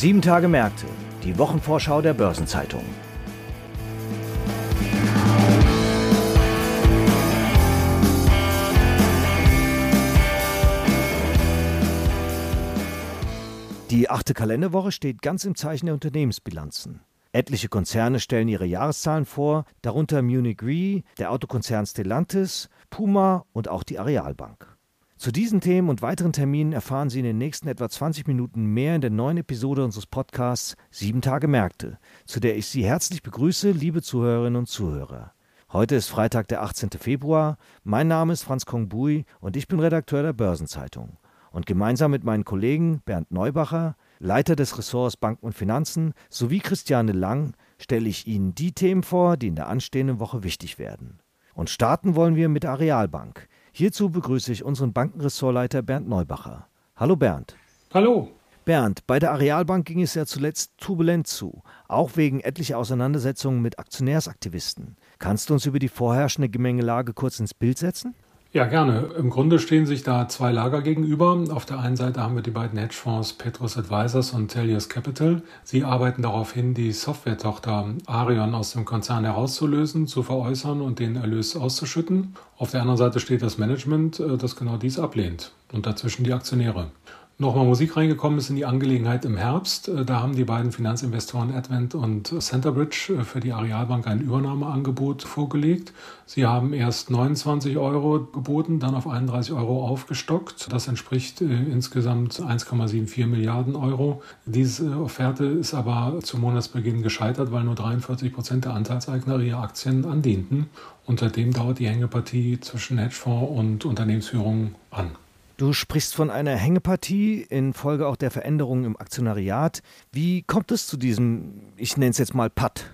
Sieben Tage Märkte, die Wochenvorschau der Börsenzeitung. Die achte Kalenderwoche steht ganz im Zeichen der Unternehmensbilanzen. Etliche Konzerne stellen ihre Jahreszahlen vor, darunter Munich Re, der Autokonzern Stellantis, Puma und auch die Arealbank. Zu diesen Themen und weiteren Terminen erfahren Sie in den nächsten etwa 20 Minuten mehr in der neuen Episode unseres Podcasts Sieben Tage Märkte, zu der ich Sie herzlich begrüße, liebe Zuhörerinnen und Zuhörer. Heute ist Freitag, der 18. Februar. Mein Name ist Franz Kongbui und ich bin Redakteur der Börsenzeitung. Und gemeinsam mit meinen Kollegen Bernd Neubacher, Leiter des Ressorts Banken und Finanzen, sowie Christiane Lang stelle ich Ihnen die Themen vor, die in der anstehenden Woche wichtig werden. Und starten wollen wir mit der Arealbank. Hierzu begrüße ich unseren Bankenressortleiter Bernd Neubacher. Hallo Bernd. Hallo. Bernd, bei der Arealbank ging es ja zuletzt turbulent zu, auch wegen etlicher Auseinandersetzungen mit Aktionärsaktivisten. Kannst du uns über die vorherrschende Gemengelage kurz ins Bild setzen? Ja, gerne. Im Grunde stehen sich da zwei Lager gegenüber. Auf der einen Seite haben wir die beiden Hedgefonds Petrus Advisors und Tellius Capital. Sie arbeiten darauf hin, die Softwaretochter Arion aus dem Konzern herauszulösen, zu veräußern und den Erlös auszuschütten. Auf der anderen Seite steht das Management, äh, das genau dies ablehnt. Und dazwischen die Aktionäre nochmal Musik reingekommen ist in die Angelegenheit im Herbst. Äh, da haben die beiden Finanzinvestoren Advent und Centerbridge äh, für die Arealbank ein Übernahmeangebot vorgelegt. Sie haben erst 29 Euro geboten, dann auf 31 Euro aufgestockt. Das entspricht äh, insgesamt 1,74 Milliarden Euro. Diese Offerte ist aber zum Monatsbeginn gescheitert, weil nur 43 Prozent der Anteilseigner ihre Aktien andienten. Unter dem dauert die Hängepartie zwischen Hedgefonds und Unternehmensführung an. Du sprichst von einer Hängepartie infolge auch der Veränderungen im Aktionariat. Wie kommt es zu diesem, ich nenne es jetzt mal Patt?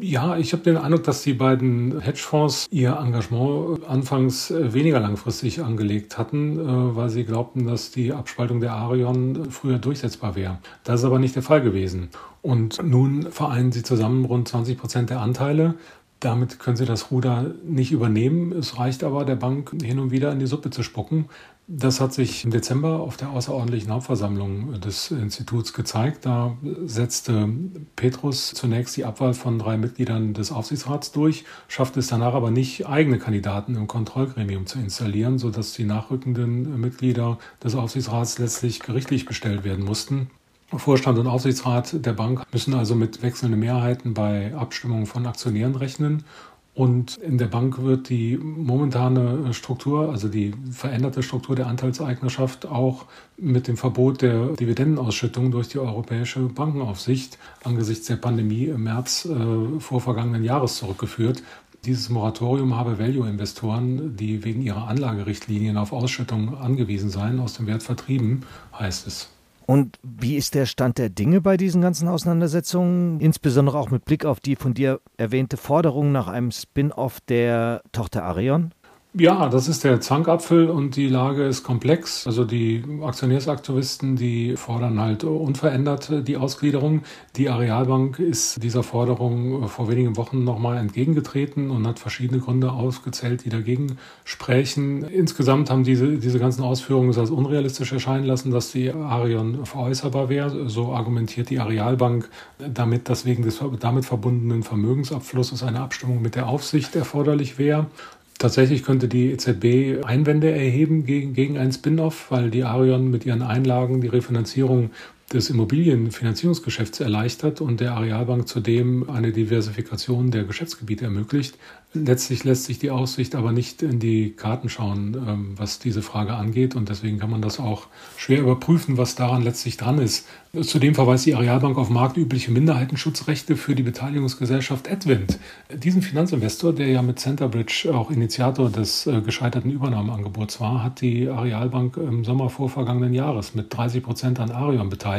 Ja, ich habe den Eindruck, dass die beiden Hedgefonds ihr Engagement anfangs weniger langfristig angelegt hatten, äh, weil sie glaubten, dass die Abspaltung der Arion früher durchsetzbar wäre. Das ist aber nicht der Fall gewesen. Und nun vereinen sie zusammen rund 20 Prozent der Anteile. Damit können sie das Ruder nicht übernehmen. Es reicht aber der Bank hin und wieder in die Suppe zu spucken. Das hat sich im Dezember auf der außerordentlichen Hauptversammlung des Instituts gezeigt. Da setzte Petrus zunächst die Abwahl von drei Mitgliedern des Aufsichtsrats durch, schaffte es danach aber nicht, eigene Kandidaten im Kontrollgremium zu installieren, sodass die nachrückenden Mitglieder des Aufsichtsrats letztlich gerichtlich bestellt werden mussten. Vorstand und Aufsichtsrat der Bank müssen also mit wechselnden Mehrheiten bei Abstimmungen von Aktionären rechnen und in der Bank wird die momentane Struktur, also die veränderte Struktur der Anteilseignerschaft auch mit dem Verbot der Dividendenausschüttung durch die Europäische Bankenaufsicht angesichts der Pandemie im März äh, vor vergangenen Jahres zurückgeführt. Dieses Moratorium habe Value-Investoren, die wegen ihrer Anlagerichtlinien auf Ausschüttung angewiesen seien, aus dem Wert vertrieben, heißt es. Und wie ist der Stand der Dinge bei diesen ganzen Auseinandersetzungen, insbesondere auch mit Blick auf die von dir erwähnte Forderung nach einem Spin-off der Tochter Arion? Ja, das ist der Zankapfel und die Lage ist komplex. Also die Aktionärsaktivisten, die fordern halt unverändert die Ausgliederung. Die Arealbank ist dieser Forderung vor wenigen Wochen nochmal entgegengetreten und hat verschiedene Gründe aufgezählt, die dagegen sprechen. Insgesamt haben diese, diese ganzen Ausführungen es als unrealistisch erscheinen lassen, dass die Arion veräußerbar wäre. So argumentiert die Arealbank damit, dass wegen des damit verbundenen Vermögensabflusses eine Abstimmung mit der Aufsicht erforderlich wäre. Tatsächlich könnte die EZB Einwände erheben gegen, gegen ein Spin-off, weil die Arion mit ihren Einlagen die Refinanzierung des Immobilienfinanzierungsgeschäfts erleichtert und der Arealbank zudem eine Diversifikation der Geschäftsgebiete ermöglicht. Letztlich lässt sich die Aussicht aber nicht in die Karten schauen, ähm, was diese Frage angeht. Und deswegen kann man das auch schwer überprüfen, was daran letztlich dran ist. Zudem verweist die Arealbank auf marktübliche Minderheitenschutzrechte für die Beteiligungsgesellschaft Advent. Diesen Finanzinvestor, der ja mit Centerbridge auch Initiator des äh, gescheiterten Übernahmeangebots war, hat die Arealbank im Sommer vor vergangenen Jahres mit 30 Prozent an Arion beteiligt.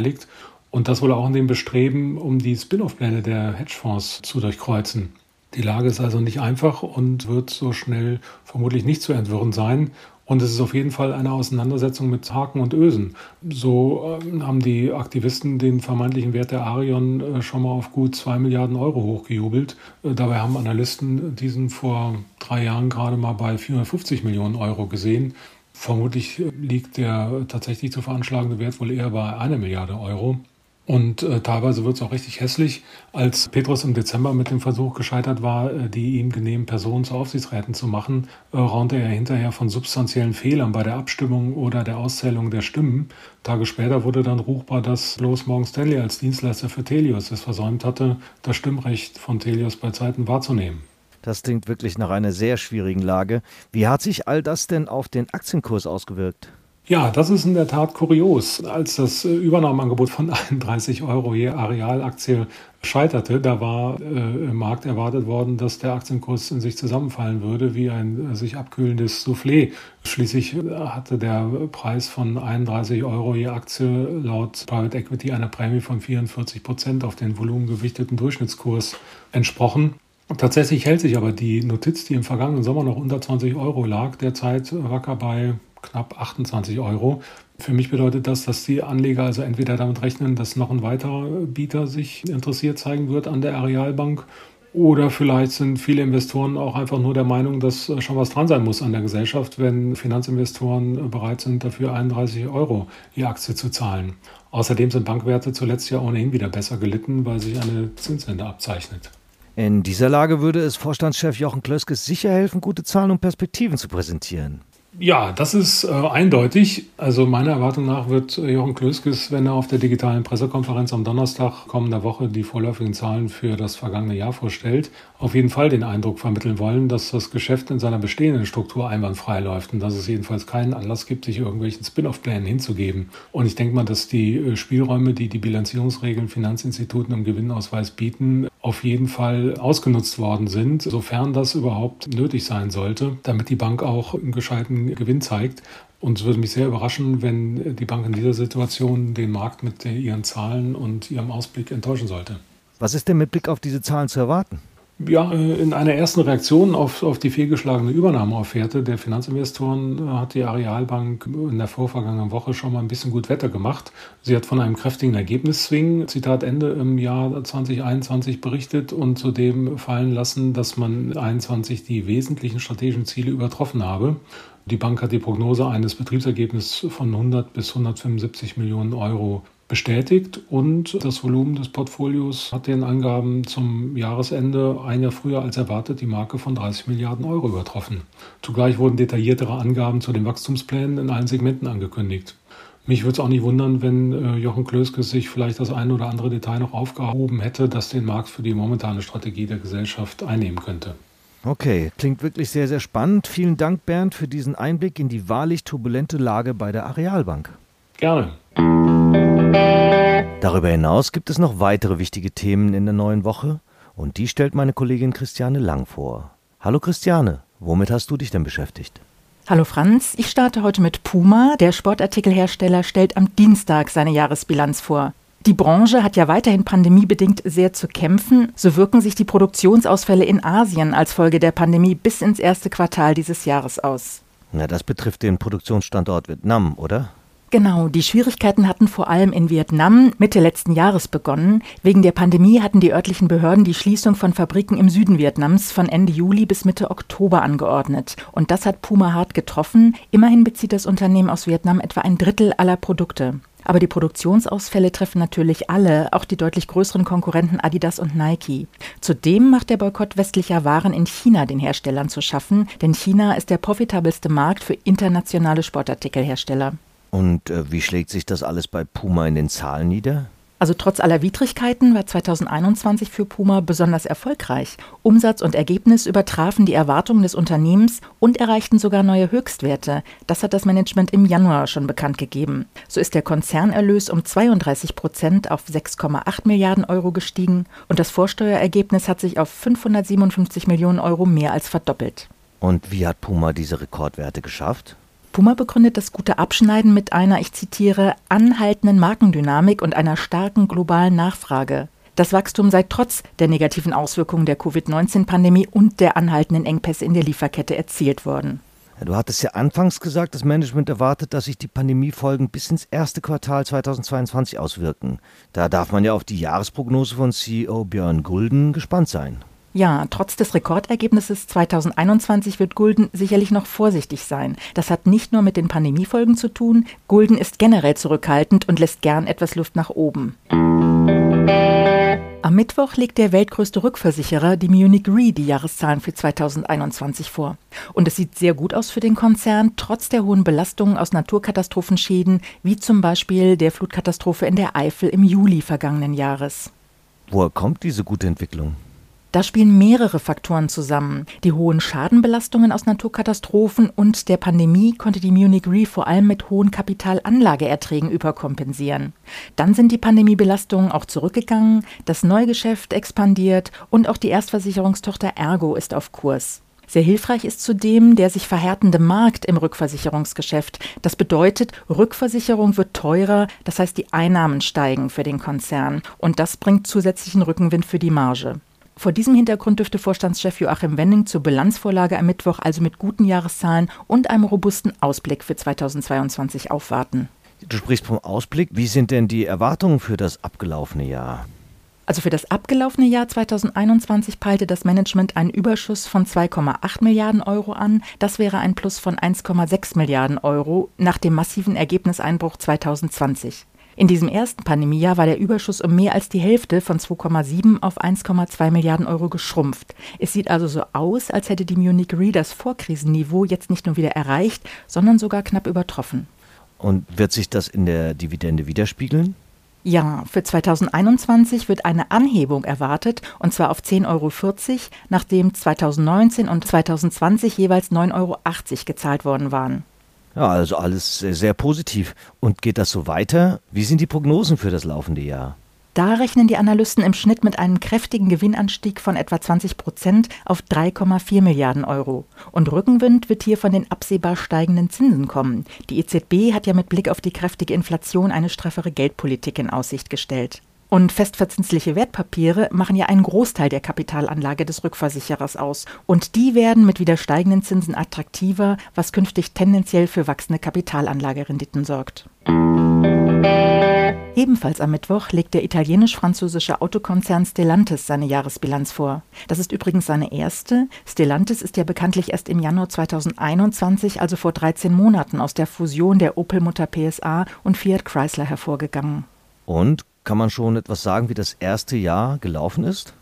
Und das wohl auch in dem Bestreben, um die Spin-off-Pläne der Hedgefonds zu durchkreuzen. Die Lage ist also nicht einfach und wird so schnell vermutlich nicht zu entwirren sein. Und es ist auf jeden Fall eine Auseinandersetzung mit Haken und Ösen. So äh, haben die Aktivisten den vermeintlichen Wert der Arion äh, schon mal auf gut zwei Milliarden Euro hochgejubelt. Äh, dabei haben Analysten diesen vor drei Jahren gerade mal bei 450 Millionen Euro gesehen. Vermutlich liegt der tatsächlich zu veranschlagende Wert wohl eher bei einer Milliarde Euro. Und äh, teilweise wird es auch richtig hässlich. Als Petrus im Dezember mit dem Versuch gescheitert war, äh, die ihm genehmen Personen zu Aufsichtsräten zu machen, äh, raunte er hinterher von substanziellen Fehlern bei der Abstimmung oder der Auszählung der Stimmen. Tage später wurde dann ruchbar, dass bloß Morgan Stanley als Dienstleister für Telios es versäumt hatte, das Stimmrecht von Telios bei Zeiten wahrzunehmen. Das klingt wirklich nach einer sehr schwierigen Lage. Wie hat sich all das denn auf den Aktienkurs ausgewirkt? Ja, das ist in der Tat kurios. Als das äh, Übernahmeangebot von 31 Euro je Arealaktie scheiterte, da war äh, im Markt erwartet worden, dass der Aktienkurs in sich zusammenfallen würde, wie ein äh, sich abkühlendes Soufflé. Schließlich äh, hatte der Preis von 31 Euro je Aktie laut Private Equity einer Prämie von 44 Prozent auf den volumengewichteten Durchschnittskurs entsprochen. Tatsächlich hält sich aber die Notiz, die im vergangenen Sommer noch unter 20 Euro lag, derzeit wacker bei knapp 28 Euro. Für mich bedeutet das, dass die Anleger also entweder damit rechnen, dass noch ein weiterer Bieter sich interessiert zeigen wird an der Arealbank oder vielleicht sind viele Investoren auch einfach nur der Meinung, dass schon was dran sein muss an der Gesellschaft, wenn Finanzinvestoren bereit sind, dafür 31 Euro je Aktie zu zahlen. Außerdem sind Bankwerte zuletzt ja ohnehin wieder besser gelitten, weil sich eine Zinswende abzeichnet. In dieser Lage würde es Vorstandschef Jochen Klöskes sicher helfen, gute Zahlen und Perspektiven zu präsentieren. Ja, das ist äh, eindeutig. Also meiner Erwartung nach wird äh, Jochen Klöskes, wenn er auf der digitalen Pressekonferenz am Donnerstag kommender Woche die vorläufigen Zahlen für das vergangene Jahr vorstellt, auf jeden Fall den Eindruck vermitteln wollen, dass das Geschäft in seiner bestehenden Struktur einwandfrei läuft und dass es jedenfalls keinen Anlass gibt, sich irgendwelchen Spin-off-Plänen hinzugeben. Und ich denke mal, dass die äh, Spielräume, die die Bilanzierungsregeln Finanzinstituten im Gewinnausweis bieten, auf jeden Fall ausgenutzt worden sind, sofern das überhaupt nötig sein sollte, damit die Bank auch einen gescheiten Gewinn zeigt. Und es würde mich sehr überraschen, wenn die Bank in dieser Situation den Markt mit ihren Zahlen und ihrem Ausblick enttäuschen sollte. Was ist denn mit Blick auf diese Zahlen zu erwarten? Ja, äh, in einer ersten Reaktion auf, auf die fehlgeschlagene Übernahmeofferte der Finanzinvestoren äh, hat die Arealbank in der vorvergangenen Woche schon mal ein bisschen gut Wetter gemacht. Sie hat von einem kräftigen Ergebnisszwing, Zitat Ende, im Jahr 2021 berichtet und zudem fallen lassen, dass man 2021 die wesentlichen strategischen Ziele übertroffen habe. Die Bank hat die Prognose eines Betriebsergebnisses von 100 bis 175 Millionen Euro bestätigt und das Volumen des Portfolios hat den Angaben zum Jahresende ein Jahr früher als erwartet die Marke von 30 Milliarden Euro übertroffen. Zugleich wurden detailliertere Angaben zu den Wachstumsplänen in allen Segmenten angekündigt. Mich würde es auch nicht wundern, wenn äh, Jochen Klöske sich vielleicht das eine oder andere Detail noch aufgehoben hätte, das den Markt für die momentane Strategie der Gesellschaft einnehmen könnte. Okay, klingt wirklich sehr, sehr spannend. Vielen Dank, Bernd, für diesen Einblick in die wahrlich turbulente Lage bei der Arealbank. Gerne. Darüber hinaus gibt es noch weitere wichtige Themen in der neuen Woche und die stellt meine Kollegin Christiane Lang vor. Hallo Christiane, womit hast du dich denn beschäftigt? Hallo Franz, ich starte heute mit Puma. Der Sportartikelhersteller stellt am Dienstag seine Jahresbilanz vor. Die Branche hat ja weiterhin pandemiebedingt sehr zu kämpfen. So wirken sich die Produktionsausfälle in Asien als Folge der Pandemie bis ins erste Quartal dieses Jahres aus. Na, das betrifft den Produktionsstandort Vietnam, oder? Genau, die Schwierigkeiten hatten vor allem in Vietnam Mitte letzten Jahres begonnen. Wegen der Pandemie hatten die örtlichen Behörden die Schließung von Fabriken im Süden Vietnams von Ende Juli bis Mitte Oktober angeordnet. Und das hat Puma hart getroffen. Immerhin bezieht das Unternehmen aus Vietnam etwa ein Drittel aller Produkte. Aber die Produktionsausfälle treffen natürlich alle, auch die deutlich größeren Konkurrenten Adidas und Nike. Zudem macht der Boykott westlicher Waren in China den Herstellern zu schaffen, denn China ist der profitabelste Markt für internationale Sportartikelhersteller. Und äh, wie schlägt sich das alles bei Puma in den Zahlen nieder? Also trotz aller Widrigkeiten war 2021 für Puma besonders erfolgreich. Umsatz und Ergebnis übertrafen die Erwartungen des Unternehmens und erreichten sogar neue Höchstwerte. Das hat das Management im Januar schon bekannt gegeben. So ist der Konzernerlös um 32 Prozent auf 6,8 Milliarden Euro gestiegen und das Vorsteuerergebnis hat sich auf 557 Millionen Euro mehr als verdoppelt. Und wie hat Puma diese Rekordwerte geschafft? Puma begründet das gute Abschneiden mit einer, ich zitiere, anhaltenden Markendynamik und einer starken globalen Nachfrage. Das Wachstum sei trotz der negativen Auswirkungen der Covid-19-Pandemie und der anhaltenden Engpässe in der Lieferkette erzielt worden. Du hattest ja anfangs gesagt, das Management erwartet, dass sich die Pandemiefolgen bis ins erste Quartal 2022 auswirken. Da darf man ja auf die Jahresprognose von CEO Björn Gulden gespannt sein. Ja, trotz des Rekordergebnisses 2021 wird Gulden sicherlich noch vorsichtig sein. Das hat nicht nur mit den Pandemiefolgen zu tun. Gulden ist generell zurückhaltend und lässt gern etwas Luft nach oben. Am Mittwoch legt der weltgrößte Rückversicherer, die Munich Re, die Jahreszahlen für 2021 vor. Und es sieht sehr gut aus für den Konzern, trotz der hohen Belastungen aus Naturkatastrophenschäden, wie zum Beispiel der Flutkatastrophe in der Eifel im Juli vergangenen Jahres. Woher kommt diese gute Entwicklung? Da spielen mehrere Faktoren zusammen. Die hohen Schadenbelastungen aus Naturkatastrophen und der Pandemie konnte die Munich Re vor allem mit hohen Kapitalanlageerträgen überkompensieren. Dann sind die Pandemiebelastungen auch zurückgegangen, das Neugeschäft expandiert und auch die Erstversicherungstochter Ergo ist auf Kurs. Sehr hilfreich ist zudem der sich verhärtende Markt im Rückversicherungsgeschäft. Das bedeutet, Rückversicherung wird teurer, das heißt die Einnahmen steigen für den Konzern und das bringt zusätzlichen Rückenwind für die Marge. Vor diesem Hintergrund dürfte Vorstandschef Joachim Wenning zur Bilanzvorlage am Mittwoch also mit guten Jahreszahlen und einem robusten Ausblick für 2022 aufwarten. Du sprichst vom Ausblick. Wie sind denn die Erwartungen für das abgelaufene Jahr? Also für das abgelaufene Jahr 2021 peilte das Management einen Überschuss von 2,8 Milliarden Euro an. Das wäre ein Plus von 1,6 Milliarden Euro nach dem massiven Ergebniseinbruch 2020. In diesem ersten Pandemiejahr war der Überschuss um mehr als die Hälfte von 2,7 auf 1,2 Milliarden Euro geschrumpft. Es sieht also so aus, als hätte die Munich Re das Vorkrisenniveau jetzt nicht nur wieder erreicht, sondern sogar knapp übertroffen. Und wird sich das in der Dividende widerspiegeln? Ja, für 2021 wird eine Anhebung erwartet, und zwar auf 10,40 Euro, nachdem 2019 und 2020 jeweils 9,80 Euro gezahlt worden waren. Ja, also alles sehr, sehr positiv. Und geht das so weiter? Wie sind die Prognosen für das laufende Jahr? Da rechnen die Analysten im Schnitt mit einem kräftigen Gewinnanstieg von etwa 20 Prozent auf 3,4 Milliarden Euro. Und Rückenwind wird hier von den absehbar steigenden Zinsen kommen. Die EZB hat ja mit Blick auf die kräftige Inflation eine straffere Geldpolitik in Aussicht gestellt. Und festverzinsliche Wertpapiere machen ja einen Großteil der Kapitalanlage des Rückversicherers aus. Und die werden mit wieder steigenden Zinsen attraktiver, was künftig tendenziell für wachsende Kapitalanlagerenditen sorgt. Ebenfalls am Mittwoch legt der italienisch-französische Autokonzern Stellantis seine Jahresbilanz vor. Das ist übrigens seine erste. Stellantis ist ja bekanntlich erst im Januar 2021, also vor 13 Monaten, aus der Fusion der Opel-Mutter PSA und Fiat Chrysler hervorgegangen. Und kann man schon etwas sagen, wie das erste Jahr gelaufen ist?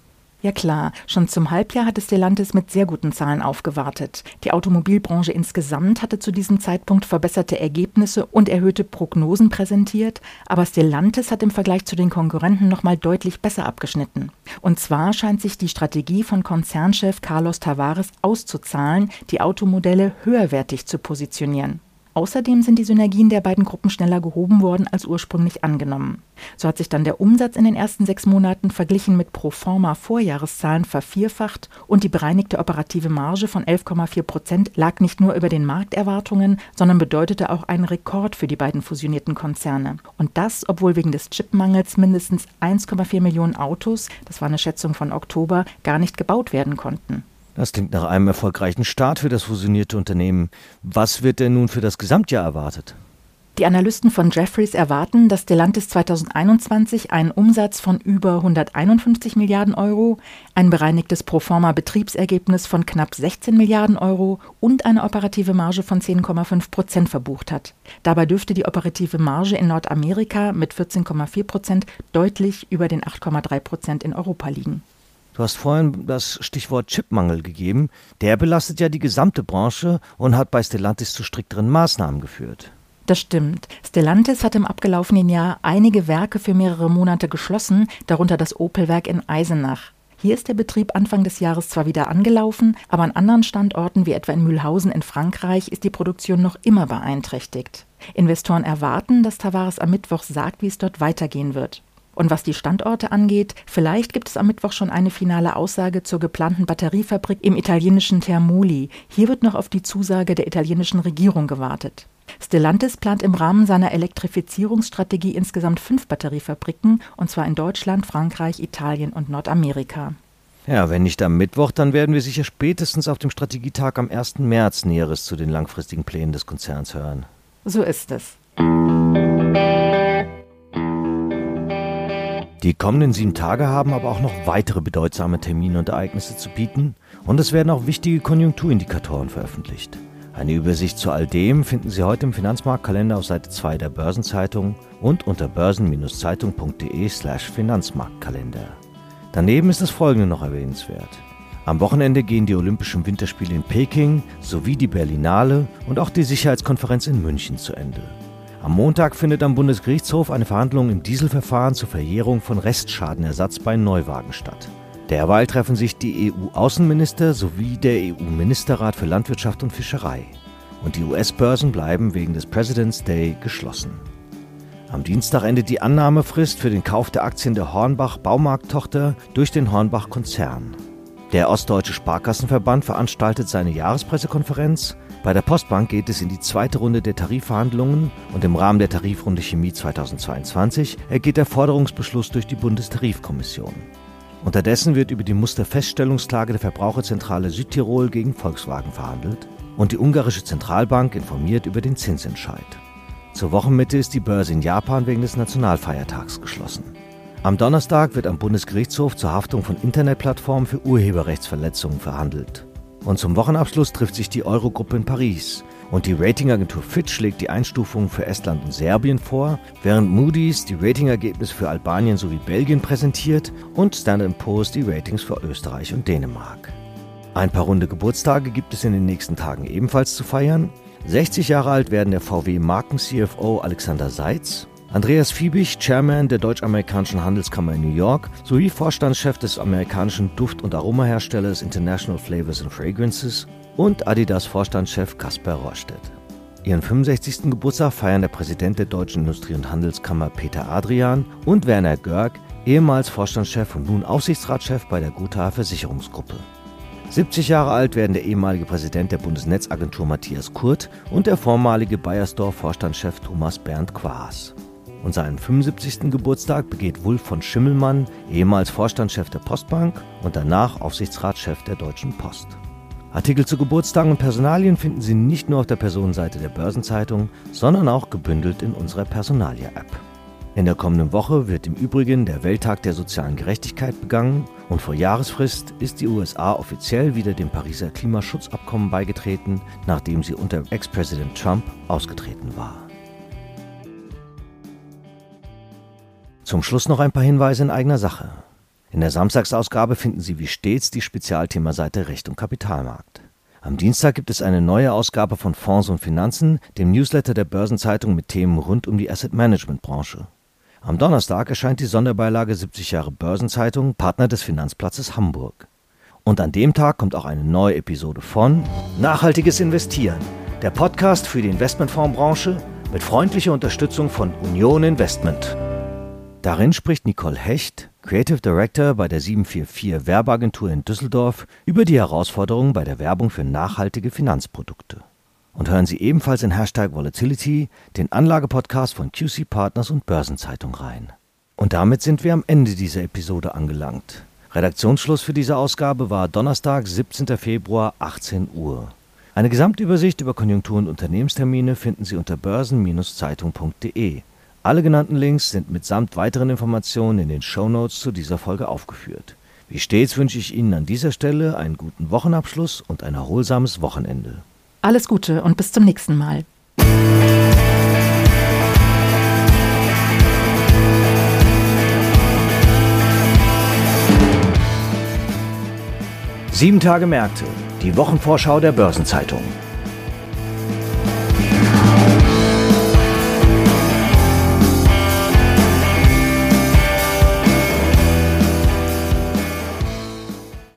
Ja klar, schon zum Halbjahr hatte Stellantis mit sehr guten Zahlen aufgewartet. Die Automobilbranche insgesamt hatte zu diesem Zeitpunkt verbesserte Ergebnisse und erhöhte Prognosen präsentiert, aber Stellantis hat im Vergleich zu den Konkurrenten nochmal deutlich besser abgeschnitten. Und zwar scheint sich die Strategie von Konzernchef Carlos Tavares auszuzahlen, die Automodelle höherwertig zu positionieren. Außerdem sind die Synergien der beiden Gruppen schneller gehoben worden als ursprünglich angenommen. So hat sich dann der Umsatz in den ersten sechs Monaten verglichen mit pro forma Vorjahreszahlen vervierfacht und die bereinigte operative Marge von 11,4 Prozent lag nicht nur über den Markterwartungen, sondern bedeutete auch einen Rekord für die beiden fusionierten Konzerne. Und das, obwohl wegen des Chipmangels mindestens 1,4 Millionen Autos, das war eine Schätzung von Oktober, gar nicht gebaut werden konnten. Das klingt nach einem erfolgreichen Start für das fusionierte Unternehmen. Was wird denn nun für das Gesamtjahr erwartet? Die Analysten von Jefferies erwarten, dass Stellantis 2021 einen Umsatz von über 151 Milliarden Euro, ein bereinigtes Proforma-Betriebsergebnis von knapp 16 Milliarden Euro und eine operative Marge von 10,5 Prozent verbucht hat. Dabei dürfte die operative Marge in Nordamerika mit 14,4 Prozent deutlich über den 8,3 Prozent in Europa liegen. Du hast vorhin das Stichwort Chipmangel gegeben. Der belastet ja die gesamte Branche und hat bei Stellantis zu strikteren Maßnahmen geführt. Das stimmt. Stellantis hat im abgelaufenen Jahr einige Werke für mehrere Monate geschlossen, darunter das Opel-Werk in Eisenach. Hier ist der Betrieb Anfang des Jahres zwar wieder angelaufen, aber an anderen Standorten wie etwa in Mühlhausen in Frankreich ist die Produktion noch immer beeinträchtigt. Investoren erwarten, dass Tavares am Mittwoch sagt, wie es dort weitergehen wird. Und was die Standorte angeht, vielleicht gibt es am Mittwoch schon eine finale Aussage zur geplanten Batteriefabrik im italienischen Termoli. Hier wird noch auf die Zusage der italienischen Regierung gewartet. Stellantis plant im Rahmen seiner Elektrifizierungsstrategie insgesamt fünf Batteriefabriken, und zwar in Deutschland, Frankreich, Italien und Nordamerika. Ja, wenn nicht am Mittwoch, dann werden wir sicher spätestens auf dem Strategietag am 1. März Näheres zu den langfristigen Plänen des Konzerns hören. So ist es. Die kommenden sieben Tage haben aber auch noch weitere bedeutsame Termine und Ereignisse zu bieten und es werden auch wichtige Konjunkturindikatoren veröffentlicht. Eine Übersicht zu all dem finden Sie heute im Finanzmarktkalender auf Seite 2 der Börsenzeitung und unter börsen-zeitung.de/slash Finanzmarktkalender. Daneben ist das folgende noch erwähnenswert. Am Wochenende gehen die Olympischen Winterspiele in Peking sowie die Berlinale und auch die Sicherheitskonferenz in München zu Ende. Am Montag findet am Bundesgerichtshof eine Verhandlung im Dieselverfahren zur Verjährung von Restschadenersatz bei Neuwagen statt. Derweil treffen sich die EU-Außenminister sowie der EU-Ministerrat für Landwirtschaft und Fischerei. Und die US-Börsen bleiben wegen des President's Day geschlossen. Am Dienstag endet die Annahmefrist für den Kauf der Aktien der Hornbach Baumarkttochter durch den Hornbach-Konzern. Der Ostdeutsche Sparkassenverband veranstaltet seine Jahrespressekonferenz. Bei der Postbank geht es in die zweite Runde der Tarifverhandlungen und im Rahmen der Tarifrunde Chemie 2022 ergeht der Forderungsbeschluss durch die Bundestarifkommission. Unterdessen wird über die Musterfeststellungsklage der Verbraucherzentrale Südtirol gegen Volkswagen verhandelt und die ungarische Zentralbank informiert über den Zinsentscheid. Zur Wochenmitte ist die Börse in Japan wegen des Nationalfeiertags geschlossen. Am Donnerstag wird am Bundesgerichtshof zur Haftung von Internetplattformen für Urheberrechtsverletzungen verhandelt. Und zum Wochenabschluss trifft sich die Eurogruppe in Paris. Und die Ratingagentur Fitch schlägt die Einstufungen für Estland und Serbien vor, während Moody's die Ratingergebnisse für Albanien sowie Belgien präsentiert und Standard Poor's die Ratings für Österreich und Dänemark. Ein paar runde Geburtstage gibt es in den nächsten Tagen ebenfalls zu feiern. 60 Jahre alt werden der VW-Marken-CFO Alexander Seitz, Andreas Fiebig, Chairman der deutsch-amerikanischen Handelskammer in New York sowie Vorstandschef des amerikanischen Duft- und Aromaherstellers International Flavors and Fragrances und Adidas Vorstandschef Kasper Rohrstedt. Ihren 65. Geburtstag feiern der Präsident der Deutschen Industrie- und Handelskammer Peter Adrian und Werner Görg, ehemals Vorstandschef und nun Aufsichtsratschef bei der Gothaer Versicherungsgruppe. 70 Jahre alt werden der ehemalige Präsident der Bundesnetzagentur Matthias Kurt und der vormalige Bayersdorf-Vorstandschef Thomas Bernd Quaas. Und seinen 75. Geburtstag begeht Wulf von Schimmelmann, ehemals Vorstandschef der Postbank und danach Aufsichtsratschef der Deutschen Post. Artikel zu Geburtstagen und Personalien finden Sie nicht nur auf der Personenseite der Börsenzeitung, sondern auch gebündelt in unserer Personalia-App. In der kommenden Woche wird im Übrigen der Welttag der sozialen Gerechtigkeit begangen und vor Jahresfrist ist die USA offiziell wieder dem Pariser Klimaschutzabkommen beigetreten, nachdem sie unter Ex-Präsident Trump ausgetreten war. Zum Schluss noch ein paar Hinweise in eigener Sache. In der Samstagsausgabe finden Sie wie stets die Spezialthemaseite Recht und Kapitalmarkt. Am Dienstag gibt es eine neue Ausgabe von Fonds und Finanzen, dem Newsletter der Börsenzeitung mit Themen rund um die Asset Management Branche. Am Donnerstag erscheint die Sonderbeilage 70 Jahre Börsenzeitung, Partner des Finanzplatzes Hamburg. Und an dem Tag kommt auch eine neue Episode von Nachhaltiges Investieren, der Podcast für die Investmentfondsbranche mit freundlicher Unterstützung von Union Investment. Darin spricht Nicole Hecht, Creative Director bei der 744 Werbeagentur in Düsseldorf, über die Herausforderungen bei der Werbung für nachhaltige Finanzprodukte. Und hören Sie ebenfalls in Hashtag Volatility, den Anlagepodcast von QC Partners und Börsenzeitung rein. Und damit sind wir am Ende dieser Episode angelangt. Redaktionsschluss für diese Ausgabe war Donnerstag, 17. Februar, 18 Uhr. Eine Gesamtübersicht über Konjunktur- und Unternehmenstermine finden Sie unter börsen-zeitung.de. Alle genannten Links sind mitsamt weiteren Informationen in den Shownotes zu dieser Folge aufgeführt. Wie stets wünsche ich Ihnen an dieser Stelle einen guten Wochenabschluss und ein erholsames Wochenende. Alles Gute und bis zum nächsten Mal. Sieben Tage Märkte, die Wochenvorschau der Börsenzeitung.